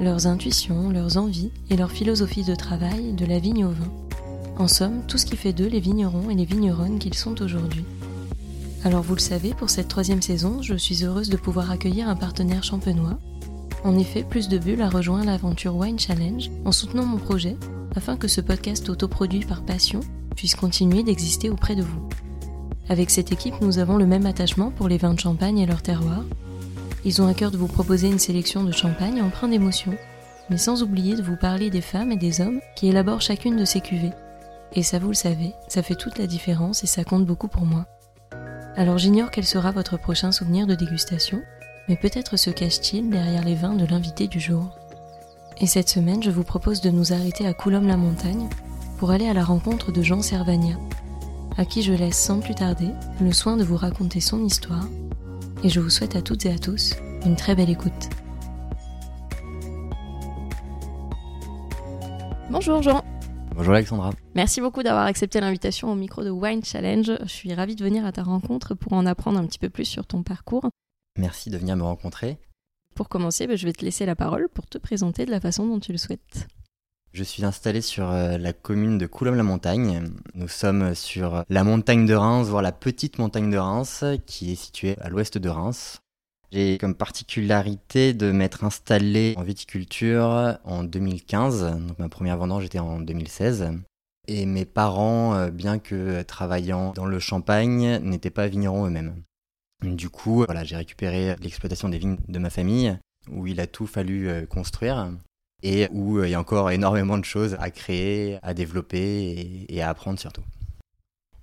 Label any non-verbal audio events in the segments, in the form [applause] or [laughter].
leurs intuitions, leurs envies et leur philosophie de travail de la vigne au vin. En somme, tout ce qui fait d'eux les vignerons et les vigneronnes qu'ils sont aujourd'hui. Alors vous le savez, pour cette troisième saison, je suis heureuse de pouvoir accueillir un partenaire champenois. En effet, Plus de Bulles a rejoint l'aventure Wine Challenge en soutenant mon projet afin que ce podcast autoproduit par passion puisse continuer d'exister auprès de vous. Avec cette équipe, nous avons le même attachement pour les vins de champagne et leur terroir, ils ont à cœur de vous proposer une sélection de champagne empreint d'émotion, mais sans oublier de vous parler des femmes et des hommes qui élaborent chacune de ces cuvées. Et ça vous le savez, ça fait toute la différence et ça compte beaucoup pour moi. Alors j'ignore quel sera votre prochain souvenir de dégustation, mais peut-être se cache-t-il derrière les vins de l'invité du jour. Et cette semaine, je vous propose de nous arrêter à Coulombe-la-Montagne pour aller à la rencontre de Jean Servagna, à qui je laisse sans plus tarder le soin de vous raconter son histoire et je vous souhaite à toutes et à tous une très belle écoute. Bonjour Jean. Bonjour Alexandra. Merci beaucoup d'avoir accepté l'invitation au micro de Wine Challenge. Je suis ravie de venir à ta rencontre pour en apprendre un petit peu plus sur ton parcours. Merci de venir me rencontrer. Pour commencer, bah, je vais te laisser la parole pour te présenter de la façon dont tu le souhaites. Je suis installé sur euh, la commune de Coulombe-la-Montagne. Nous sommes sur la montagne de Reims, voire la petite montagne de Reims, qui est située à l'ouest de Reims. J'ai comme particularité de m'être installé en viticulture en 2015. Donc ma première vendange était en 2016. Et mes parents, euh, bien que travaillant dans le champagne, n'étaient pas vignerons eux-mêmes. Du coup, voilà, j'ai récupéré l'exploitation des vignes de ma famille, où il a tout fallu euh, construire et où euh, il y a encore énormément de choses à créer, à développer et, à apprendre surtout.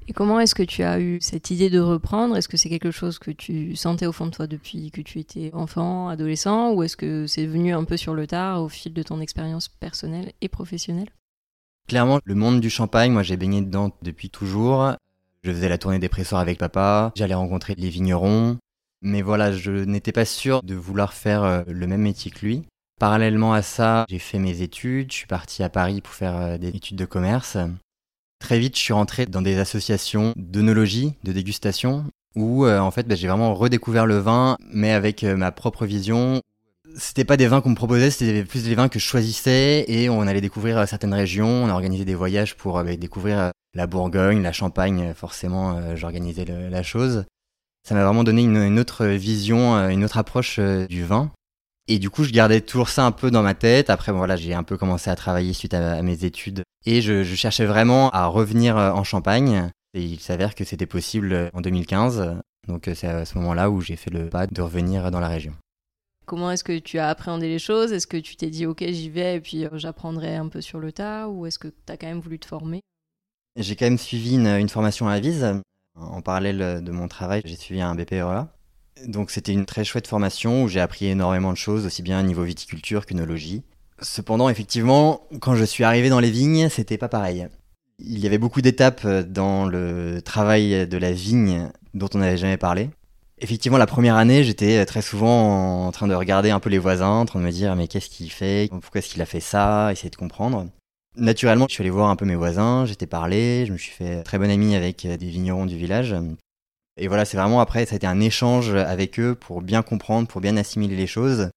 Et comment est-ce que tu as eu cette idée de reprendre? Est-ce que c'est quelque chose que tu sentais au fond de toi depuis que tu étais enfant, adolescent, ou est-ce que c'est venu un peu sur le tard au fil de ton expérience personnelle et professionnelle? Clairement, le monde du champagne, moi j'ai baigné dedans depuis toujours. Je faisais la tournée des presseurs avec papa, j'allais rencontrer les vignerons, mais voilà, je n'étais pas sûr de vouloir faire euh, le même métier que lui. Parallèlement à ça, j'ai fait mes études, je suis parti à Paris pour faire euh, des études de commerce. Très vite, je suis rentré dans des associations d'œnologie, de dégustation, où euh, en fait bah, j'ai vraiment redécouvert le vin, mais avec euh, ma propre vision. C'était pas des vins qu'on me proposait, c'était plus des vins que je choisissais, et on allait découvrir certaines régions, on a organisé des voyages pour bah, découvrir la Bourgogne, la Champagne, forcément j'organisais la chose. Ça m'a vraiment donné une, autre vision, une autre approche du vin. Et du coup, je gardais toujours ça un peu dans ma tête. Après, voilà, j'ai un peu commencé à travailler suite à, mes études. Et je, cherchais vraiment à revenir euh, en Champagne. Et il s'avère que c'était possible euh, en 2015. Donc euh, c'est à ce moment-là où j'ai fait le pas de revenir dans la région. Comment est-ce que tu as appréhendé les choses? Est-ce que tu t'es dit, ok, j'y vais et puis j'apprendrai un peu sur le tas? Ou est-ce que tu as quand même voulu te former? J'ai quand même suivi une, une formation à Vise. En parallèle de mon travail, j'ai suivi un BPREA. Donc c'était une très chouette formation où j'ai appris énormément de choses, aussi bien au niveau viticulture qu'œnologie. Cependant, effectivement, quand je suis arrivé dans les vignes, c'était pas pareil. Il y avait beaucoup d'étapes dans le travail de la vigne dont on n'avait jamais parlé. Effectivement, la première année, j'étais très souvent en train de regarder un peu les voisins, en train de me dire mais qu'est-ce qu'il fait? Pourquoi est-ce qu'il a fait ça? Essayer de comprendre. Naturellement, je suis allé voir un peu mes voisins, j'étais parlé, je me suis fait très bon ami avec des vignerons du village et voilà, c'est vraiment après, ça a été un échange avec eux pour bien comprendre, pour bien assimiler les choses.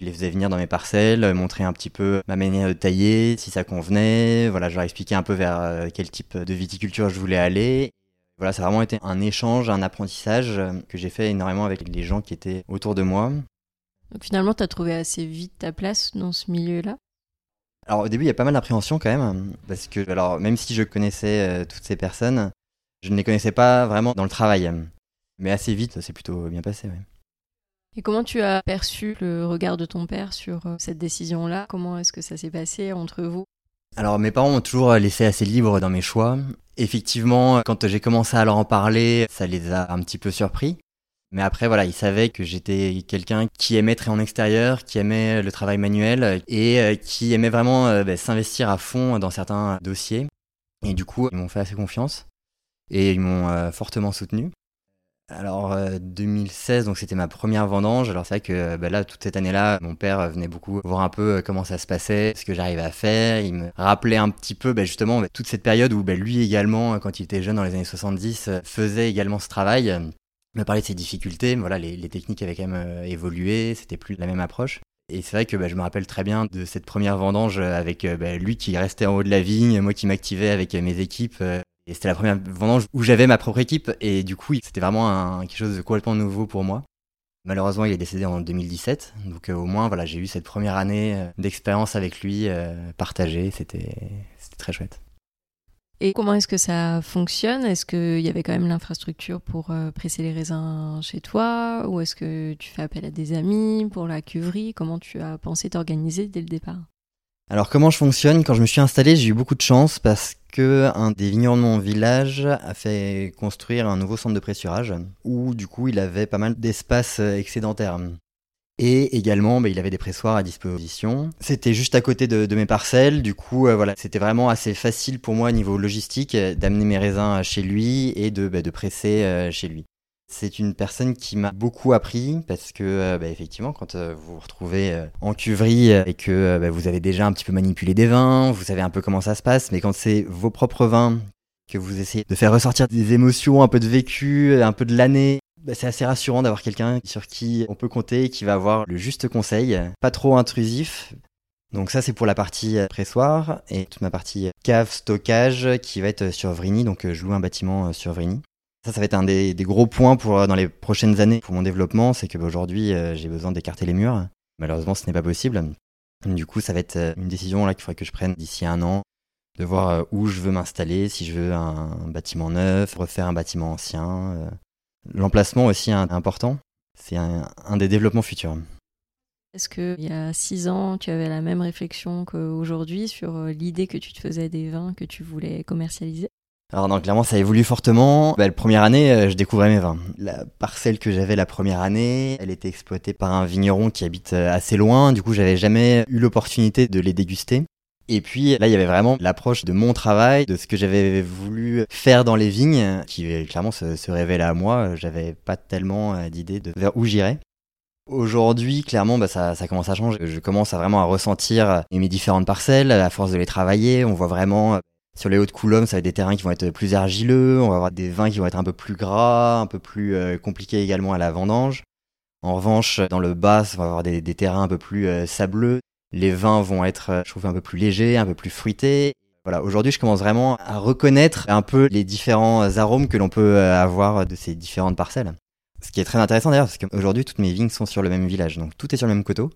Je les faisais venir dans mes parcelles, montrer un petit peu ma manière de tailler, si ça convenait. Voilà, je leur expliquais un peu vers euh, quel type de viticulture je voulais aller. Voilà, ça a vraiment été un échange, un apprentissage que j'ai fait énormément avec les gens qui étaient autour de moi. Donc finalement, tu as trouvé assez vite ta place dans ce milieu-là? Alors au début, il y a pas mal d'appréhension quand même, parce que alors même si je connaissais euh, toutes ces personnes, je ne les connaissais pas vraiment dans le travail. Mais assez vite, ça s'est plutôt bien passé. Et comment tu as perçu le regard de ton père sur euh, cette décision-là? Comment est-ce que ça s'est passé entre vous? Alors mes parents m'ont toujours laissé assez libre dans mes choix. Effectivement, quand j'ai commencé à leur en parler, ça les a un petit peu surpris. Mais après, voilà, il savait que j'étais quelqu'un qui aimait être en extérieur, qui aimait le travail manuel et euh, qui aimait vraiment euh, bah, s'investir à fond dans certains dossiers. Et du coup, ils m'ont fait assez confiance et ils m'ont euh, fortement soutenu. Alors 2016, donc c'était ma première vendange. Alors c'est vrai que bah, là, toute cette année-là, mon père venait beaucoup voir un peu comment ça se passait, ce que j'arrivais à faire. Il me rappelait un petit peu bah, justement toute cette période où lui également, quand il était jeune dans les années 70, faisait également ce travail me parlait de ses difficultés, voilà, les, les, techniques avaient quand même euh, évolué, c'était plus la même approche. Et c'est vrai que bah, je me rappelle très bien de cette première vendange avec euh, bah, lui qui restait en haut de la vigne, moi qui m'activais avec euh, mes équipes. Et c'était la première vendange où j'avais ma propre équipe. Et du coup c'était vraiment un, quelque chose de complètement nouveau pour moi. Malheureusement, il est décédé en 2017, donc au moins voilà, j'ai eu cette première année d'expérience avec lui partagée, c'était très chouette. Et comment est-ce que ça fonctionne? Est-ce qu'il y avait quand même l'infrastructure pour euh, presser les raisins chez toi? Ou est-ce que tu fais appel à des amis pour la cuverie? Comment tu as pensé t'organiser dès le départ? Alors comment je fonctionne? Quand je me suis installé, j'ai eu beaucoup de chance parce que un des vignerons de mon village a fait construire un nouveau centre de pressurage où du coup il avait pas mal d'espace euh, excédentaire. Et également, bah, il avait des pressoirs à disposition. C'était juste à côté de, mes parcelles. Du coup, euh, voilà, c'était vraiment assez facile pour moi au niveau logistique euh, d'amener mes raisins chez lui et de, bah, presser chez lui. C'est une personne qui m'a beaucoup appris parce que, bah, effectivement, quand vous vous retrouvez en cuverie et que vous avez déjà un petit peu manipulé des vins, vous savez un peu comment ça se passe, mais quand c'est vos propres vins que vous essayez de faire ressortir des émotions, un peu de vécu, un peu de l'année, bah, c'est assez rassurant d'avoir quelqu'un sur qui on peut compter et qui va avoir le juste conseil, pas trop intrusif. Donc ça c'est pour la partie pressoir et toute ma partie cave stockage qui va être sur Vrigny, donc euh, je loue un bâtiment euh, sur Vrigny. Ça, ça va être un des, gros points pour euh, dans les prochaines années pour mon développement, c'est que aujourd'hui j'ai besoin d'écarter les murs. Malheureusement, ce n'est pas possible. Du coup, ça va être une décision là qu'il faudrait que je prenne d'ici un an, de voir où je veux m'installer, si je veux un, bâtiment neuf, refaire un bâtiment ancien. L'emplacement aussi est important. C'est un, des développements futurs. Est-ce qu'il y a six ans, tu avais la même réflexion qu'aujourd'hui sur euh, l'idée que tu te faisais des vins que tu voulais commercialiser? Alors non, clairement ça a évolué fortement. Bah, la première année, euh, je découvrais mes vins. La parcelle que j'avais la première année, elle était exploitée par un vigneron qui habite euh, assez loin. Du coup, j'avais jamais eu l'opportunité de les déguster. Et puis là, il y avait vraiment l'approche de mon travail, de ce que j'avais voulu faire dans les vignes, qui euh, clairement se, se à moi. J'avais pas tellement d'idée de vers où j'irais. Aujourd'hui, clairement, bah, ça, ça, commence à changer. Je commence à vraiment à ressentir mes différentes parcelles, à force de les travailler. On voit vraiment sur les hautes coulommes, ça va être des terrains qui vont être plus argileux. On va avoir des vins qui vont être un peu plus gras, un peu plus compliqués également à la vendange. En revanche, dans le bas, on va avoir des, terrains un peu plus sableux, les vins vont être, euh, je trouve, un peu plus légers, un peu plus fruités. Voilà, aujourd'hui, je commence vraiment à reconnaître un peu les différents arômes que l'on peut euh, avoir de ces différentes parcelles. Ce qui est très intéressant d'ailleurs, parce qu'aujourd'hui, toutes mes vignes sont sur le même village, donc tout est sur le même coteau.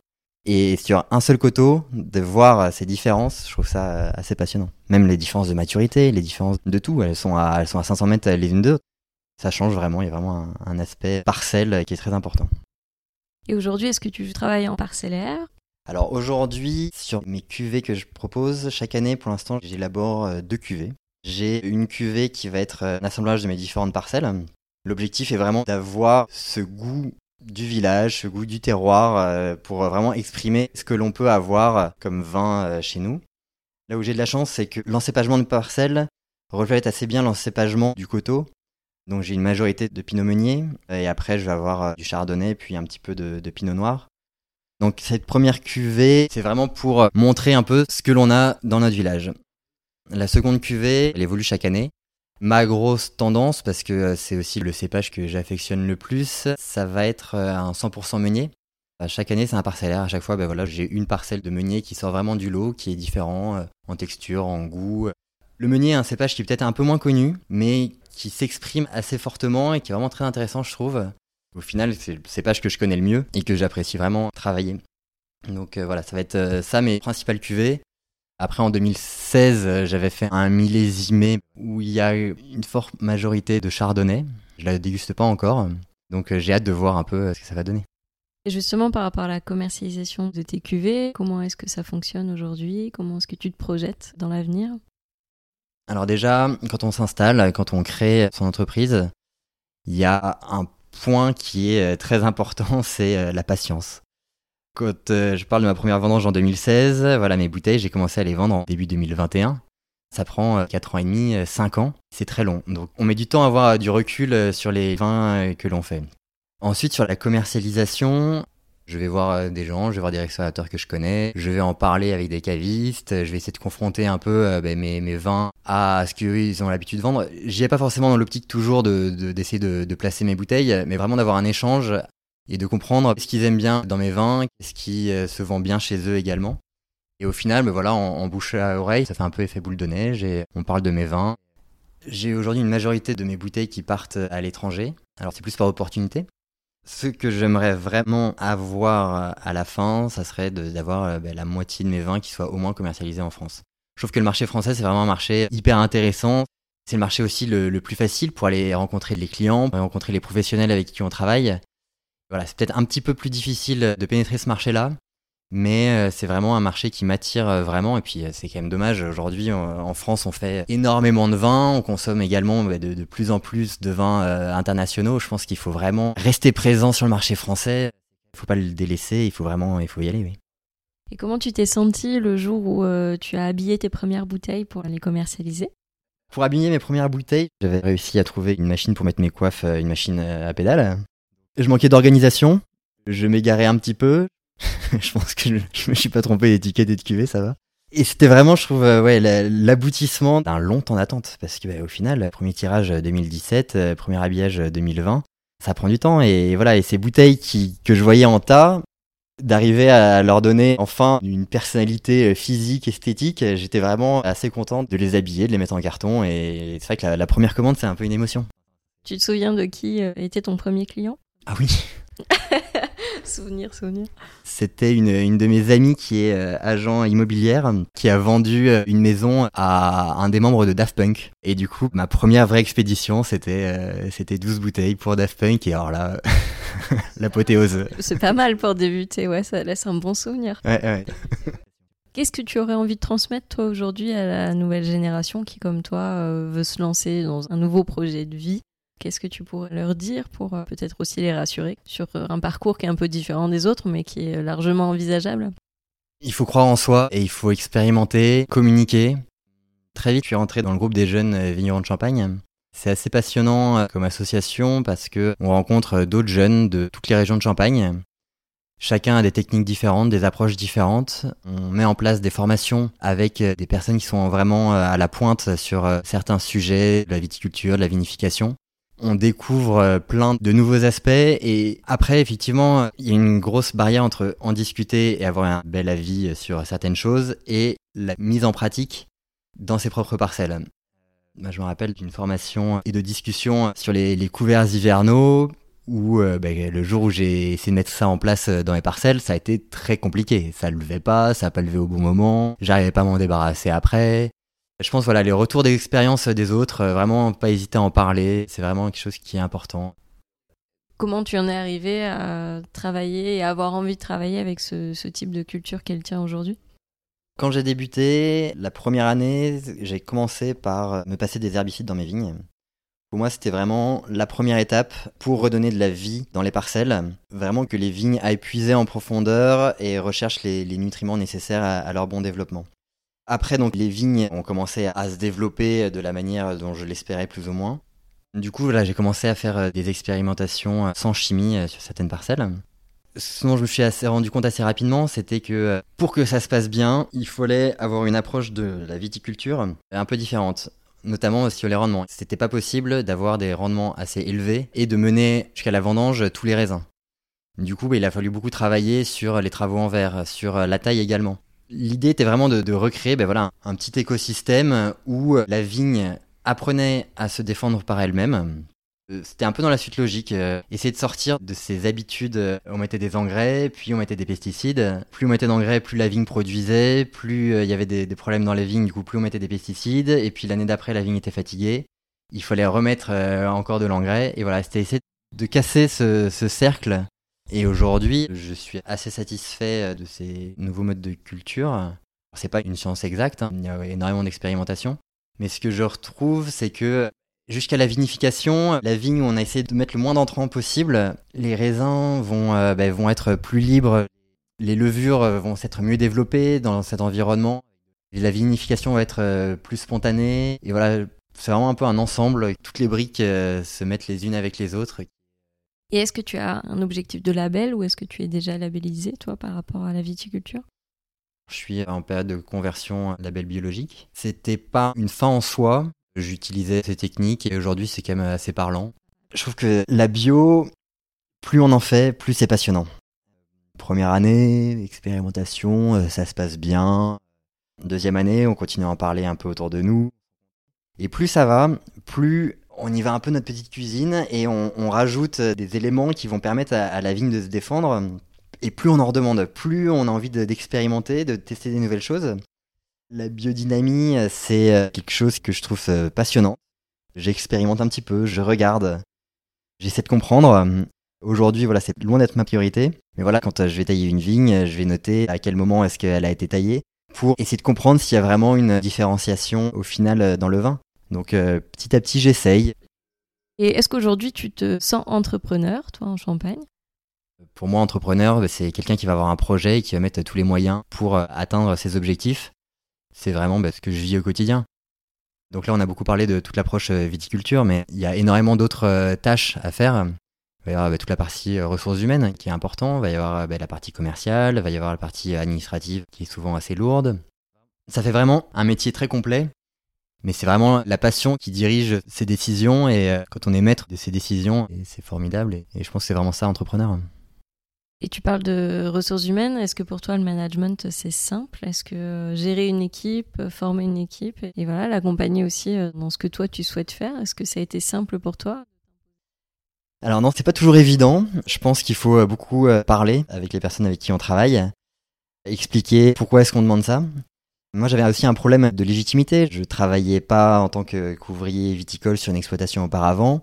Et sur un seul coteau, de voir ces différences, je trouve ça euh, assez passionnant. Même les différences de maturité, les différences de tout, elles sont à, elles sont à 500 mètres les unes d'eux. Ça change vraiment, il y a vraiment un, un aspect parcelle qui est très important. Et aujourd'hui, est-ce que tu travailles en parcellaire? Alors aujourd'hui, sur mes cuvées que je propose, chaque année pour l'instant, j'élabore euh, deux cuvées. J'ai une cuvée qui va être euh, un assemblage de mes différentes parcelles. L'objectif est vraiment d'avoir ce goût du village, ce goût du terroir, euh, pour vraiment exprimer ce que l'on peut avoir comme vin chez nous. Là où j'ai de la chance, c'est que l'encépagement de parcelles reflète assez bien l'encépagement du coteau. Donc j'ai une majorité de pinot meunier, et après je vais avoir du chardonnay, puis un petit peu de, de pinot noir. Donc cette première cuvée, c'est vraiment pour montrer un peu ce que l'on a dans notre village. La seconde cuvée, elle évolue chaque année. Ma grosse tendance, parce que euh, c'est aussi le cépage que j'affectionne le plus, ça va être euh, un 100% meunier. chaque année, c'est un parcellaire. À chaque fois, ben j'ai une parcelle de meunier qui sort vraiment du lot, qui est différent euh, en texture, en goût. Le meunier est un cépage qui est peut-être un peu moins connu, mais qui s'exprime assez fortement et qui est vraiment très intéressant, je trouve. Au final, c'est le cépage que je connais le mieux et que j'apprécie vraiment travailler. Donc voilà, ça va être ça mes principales cuvées. Après, en 2016, euh, j'avais fait un millésimé où il y a une forte majorité de chardonnay. Je la déguste pas encore, donc j'ai hâte de voir un peu ce que ça va donner. Et justement, par rapport à la commercialisation de tes cuvées, comment est-ce que ça fonctionne aujourd'hui? Comment est-ce que tu te projettes dans l'avenir? Alors déjà, quand on s'installe, quand on crée son entreprise, il y a un point qui est très important, c'est la patience. Quand je parle de ma première vendange en 2016, voilà mes bouteilles, j'ai commencé à les vendre en début 2021. Ça prend 4 ans et demi, 5 ans, c'est très long. Donc on met du temps à avoir du recul sur les vins que l'on fait. Ensuite sur la commercialisation, je vais voir euh, des gens, je vais voir des restaurateurs que je connais, je vais en parler avec des cavistes, je vais essayer de confronter un peu euh, ben, mes, vins à ce qu'ils ont l'habitude de vendre. J'y ai pas forcément dans l'optique toujours d'essayer de, de, de, placer mes bouteilles, mais vraiment d'avoir un échange et de comprendre ce qu'ils aiment bien dans mes vins, ce qui euh, se vend bien chez eux également. Et au final, ben voilà, en, bouche à oreille, ça fait un peu effet boule de neige et on parle de mes vins. J'ai aujourd'hui une majorité de mes bouteilles qui partent à l'étranger. Alors c'est plus par opportunité. Ce que j'aimerais vraiment avoir à la fin, ça serait d'avoir euh, ben, la moitié de mes vins qui soient au moins commercialisés en France. Je trouve que le marché français, c'est vraiment un marché hyper intéressant. C'est le marché aussi le, plus facile pour aller rencontrer les clients, rencontrer les professionnels avec qui on travaille. Voilà, c'est peut-être un petit peu plus difficile de pénétrer ce marché-là, mais euh, c'est vraiment un marché qui m'attire euh, vraiment. Et puis euh, c'est quand même dommage, aujourd'hui en France on fait énormément de vins, on consomme également bah, de, plus en plus de vins internationaux. Je pense qu'il faut vraiment rester présent sur le marché français. Il ne faut pas le délaisser, il faut vraiment il faut y aller. Oui. Et comment tu t'es senti le jour où tu as habillé tes premières bouteilles pour les commercialiser? Pour habiller mes premières bouteilles, j'avais réussi à trouver une machine pour mettre mes coiffes, une machine à pédale. Je manquais d'organisation, je m'égarais un petit peu, [laughs] je pense que je, me suis pas trompé d'étiquette et de cuvée, ça va. Et c'était vraiment, je trouve, euh, ouais, l'aboutissement d'un long temps d'attente. Parce que, bah, au final, premier tirage 2017, euh, premier habillage 2020, ça prend du temps. Et voilà, et ces bouteilles qui, que je voyais en tas, d'arriver à leur donner enfin une personnalité euh, physique, esthétique, j'étais vraiment assez content de les habiller, de les mettre en carton. Et c'est vrai que la première commande, c'est un peu une émotion. Tu te souviens de qui était ton premier client? Ah oui [laughs] souvenir, souvenir. C'était une, une, de mes amies qui est euh, agent immobilière qui a vendu euh, une maison à un des membres de Daft Punk. Et du coup, ma première vraie expédition, c'était euh, c'était 12 bouteilles pour Daft Punk. Et alors là, [laughs] l'apothéose. C'est pas mal pour débuter, ouais, ça laisse un bon souvenir. Ouais, ouais. Qu'est-ce que tu aurais envie de transmettre, toi, aujourd'hui, à la nouvelle génération qui, comme toi, veut se lancer dans un nouveau projet de vie? Qu'est-ce que tu pourrais leur dire pour euh, peut-être aussi les rassurer sur euh, un parcours qui est un peu différent des autres, mais qui est largement envisageable? Il faut croire en soi et il faut expérimenter, communiquer. Très vite, je suis rentré dans le groupe des jeunes euh, vignerons de Champagne. C'est assez passionnant comme association parce que on rencontre d'autres jeunes de toutes les régions de Champagne. Chacun a des techniques différentes, des approches différentes. On met en place des formations avec des personnes qui sont vraiment à la pointe sur certains sujets de la viticulture, de la vinification on découvre euh, plein de nouveaux aspects et après effectivement il y a une grosse barrière entre en discuter et avoir un bel avis sur certaines choses et la mise en pratique dans ses propres parcelles. je me rappelle d'une formation et de discussion sur les, couverts hivernaux où euh, bah, le jour où j'ai essayé de mettre ça en place dans les parcelles, ça a été très compliqué. Ça ne levait pas, ça n'a pas levé au bon moment, j'arrivais pas à m'en débarrasser après. Je pense voilà les retours d'expérience des autres, euh, vraiment pas hésiter à en parler, c'est vraiment quelque chose qui est important. Comment tu en es arrivé à travailler et à avoir envie de travailler avec ce, type de culture qu'elle tient aujourd'hui? Quand j'ai débuté, la première année, j'ai commencé par me passer des herbicides dans mes vignes. Pour moi, c'était vraiment la première étape pour redonner de la vie dans les parcelles. Vraiment que les vignes aillent puiser en profondeur et recherchent les, nutriments nécessaires à leur bon développement. Après, donc, les vignes ont commencé à se développer de la manière dont je l'espérais plus ou moins. Du coup, j'ai commencé à faire euh, des expérimentations euh, sans chimie euh, sur certaines parcelles. Ce dont je me suis assez rendu compte assez rapidement, c'était que pour que ça se passe bien, il fallait avoir une approche de la viticulture un peu différente notamment sur les rendements. C'était pas possible d'avoir des rendements assez élevés et de mener jusqu'à la vendange tous les raisins. Du coup, bah, il a fallu beaucoup travailler sur les travaux en verre, sur la taille également. L'idée était vraiment de, recréer ben voilà, un petit écosystème où la vigne apprenait à se défendre par elle-même. Euh, c'était un peu dans la suite logique, euh, essayer de sortir de ses habitudes. On mettait des engrais, puis on mettait des pesticides. Plus on mettait d'engrais, plus la vigne produisait, plus euh, il y avait des, problèmes dans les vignes, du coup plus on mettait des pesticides. Et puis l'année d'après, la vigne était fatiguée. Il fallait remettre encore de l'engrais. Et voilà, c'était essayer de casser ce cercle et aujourd'hui, je suis assez satisfait euh, de ces nouveaux modes de culture. C'est pas une science exacte, hein. il y a énormément d'expérimentation. Mais ce que je retrouve, c'est que Jusqu'à la vinification, la vigne où on a essayé de mettre le moins d'entrants possible, les raisins vont, euh, bah, vont être plus libres, les levures vont s'être mieux développées dans cet environnement, la vinification va être euh, plus spontanée, et voilà, c'est vraiment un peu un ensemble, toutes les briques se mettent les unes avec les autres. Et est-ce que tu as un objectif de label ou est-ce que tu es déjà labellisé, toi, par rapport à la viticulture? Je suis en période de conversion label biologique. C'était pas une fin en soi, J'utilisais ces techniques et aujourd'hui c'est quand même assez parlant. Je trouve que la bio, plus on en fait, plus c'est passionnant. Première année, expérimentation, euh, ça se passe bien. Deuxième année, on continue à en parler un peu autour de nous. Et plus ça va, plus on y va un peu notre petite cuisine et on, rajoute des éléments qui vont permettre à, la vigne de se défendre. Et plus on en redemande, plus on a envie d'expérimenter, de tester des nouvelles choses. La biodynamie, c'est euh, quelque chose que je trouve euh, passionnant. J'expérimente un petit peu, je regarde, j'essaie de comprendre. Aujourd'hui, voilà, c'est loin d'être ma priorité. Mais voilà, quand euh, je vais tailler une vigne, je vais noter à quel moment est-ce qu'elle a été taillée pour essayer de comprendre s'il y a vraiment une différenciation au final dans le vin. Donc petit à petit, j'essaye. Et est-ce qu'aujourd'hui, tu te sens entrepreneur, toi, en Champagne? Pour moi, entrepreneur, c'est quelqu'un qui va avoir un projet et qui va mettre tous les moyens pour atteindre ses objectifs c'est vraiment bah, ce que je vis au quotidien. Donc là, on a beaucoup parlé de toute l'approche euh, viticulture, mais il y a énormément d'autres euh, tâches à faire. Il va y avoir bah, toute la partie euh, ressources humaines qui est important, il va y avoir bah, la partie commerciale, il va y avoir la partie administrative qui est souvent assez lourde. Ça fait vraiment un métier très complet, mais c'est vraiment la passion qui dirige ces décisions et quand on est maître de ces décisions, c'est formidable et je pense que c'est vraiment ça entrepreneur. Et tu parles de ressources humaines. Est-ce que pour toi, le management, c'est simple? Est-ce que euh, gérer une équipe, euh, former une équipe et voilà, l'accompagner aussi euh, dans ce que toi, tu souhaites faire, est-ce que ça a été simple pour toi? Alors non, c'est pas toujours évident. Je pense qu'il faut beaucoup parler avec les personnes avec qui on travaille, expliquer pourquoi est-ce qu'on demande ça. Moi, j'avais aussi un problème de légitimité. Je travaillais pas en tant que couvrier viticole sur une exploitation auparavant.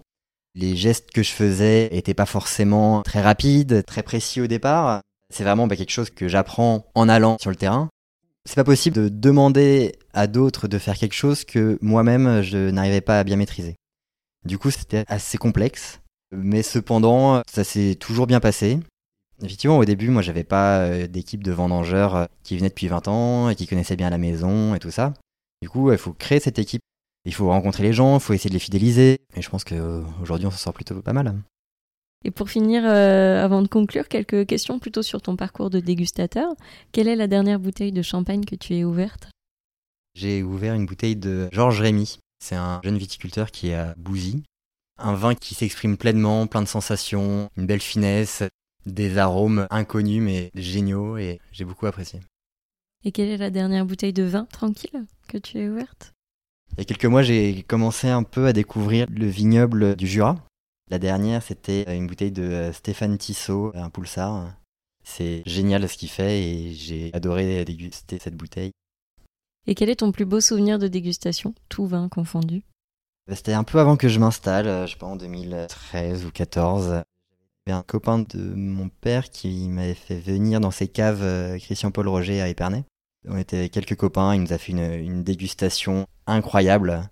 Les gestes que je faisais n'étaient pas forcément très rapides, très précis au départ. C'est vraiment bah, quelque chose que j'apprends en allant sur le terrain. C'est pas possible de demander à d'autres de faire quelque chose que moi-même je n'arrivais pas à bien maîtriser. Du coup, c'était assez complexe, mais cependant, ça s'est toujours bien passé. Effectivement, au début, moi, j'avais pas euh, d'équipe de vendangeurs euh, qui venaient depuis 20 ans et qui connaissaient bien la maison et tout ça. Du coup, il faut créer cette équipe il faut rencontrer les gens, il faut essayer de les fidéliser. Et je pense qu'aujourd'hui, on s'en sort plutôt pas mal. Et pour finir, euh, avant de conclure, quelques questions plutôt sur ton parcours de dégustateur. Quelle est la dernière bouteille de champagne que tu aies ouverte? J'ai ouvert une bouteille de Georges Rémy. C'est un jeune viticulteur qui est à Bouzy. Un vin qui s'exprime pleinement, plein de sensations, une belle finesse, des arômes inconnus mais géniaux et j'ai beaucoup apprécié. Et quelle est la dernière bouteille de vin tranquille que tu as ouverte? Il y a quelques mois, j'ai commencé un peu à découvrir le vignoble du Jura. La dernière, c'était une bouteille de Stéphane Tissot, un poulsard. C'est génial ce qu'il fait et j'ai adoré déguster cette bouteille. Et quel est ton plus beau souvenir de dégustation, tout vin confondu? Bah, C'était un peu avant que je m'installe, je sais pas, en 2013 ou 14. Un copain de mon père qui m'avait fait venir dans ses caves euh, Christian-Paul Roger à Épernay. On était quelques copains, il nous a fait une, dégustation incroyable.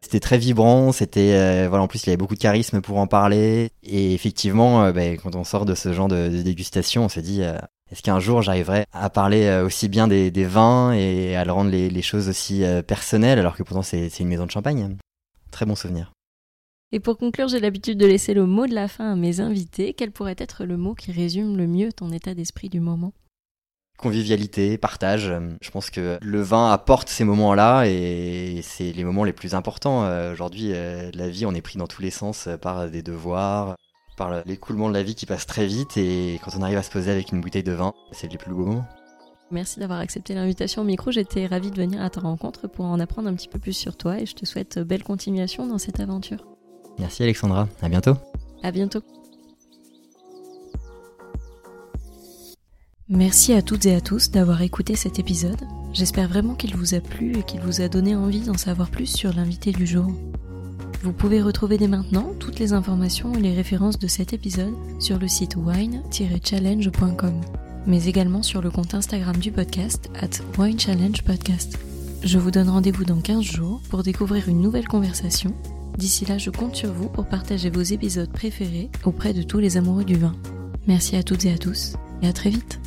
C'était très vibrant, c'était euh, voilà en plus il avait beaucoup de charisme pour en parler et effectivement euh, bah, quand on sort de ce genre de, dégustation on s'est dit euh, est-ce qu'un jour j'arriverai à parler aussi bien des, vins et à rendre les, choses aussi personnelles alors que pourtant c'est une maison de champagne. Très bon souvenir. Et pour conclure, j'ai l'habitude de laisser le mot de la fin à mes invités. Quel pourrait être le mot qui résume le mieux ton état d'esprit du moment? Convivialité, partage. Je pense que le vin apporte ces moments-là et c'est les moments les plus importants. Euh, aujourd'hui, euh, la vie, on est pris dans tous les sens euh, par des devoirs, par l'écoulement de la vie qui passe très vite et quand on arrive à se poser avec une bouteille de vin, c'est les plus beaux moments. Merci d'avoir accepté l'invitation au micro. J'étais ravie de venir à ta rencontre pour en apprendre un petit peu plus sur toi et je te souhaite belle continuation dans cette aventure. Merci Alexandra, à bientôt. À bientôt. Merci à toutes et à tous d'avoir écouté cet épisode. J'espère vraiment qu'il vous a plu et qu'il vous a donné envie d'en savoir plus sur l'invité du jour. Vous pouvez retrouver dès maintenant toutes les informations et les références de cet épisode sur le site wine-challenge.com, mais également sur le compte Instagram du podcast at winechallengepodcast. Je vous donne rendez-vous dans 15 jours pour découvrir une nouvelle conversation D'ici là, je compte sur vous pour partager vos épisodes préférés auprès de tous les amoureux du vin. Merci à toutes et à tous et à très vite.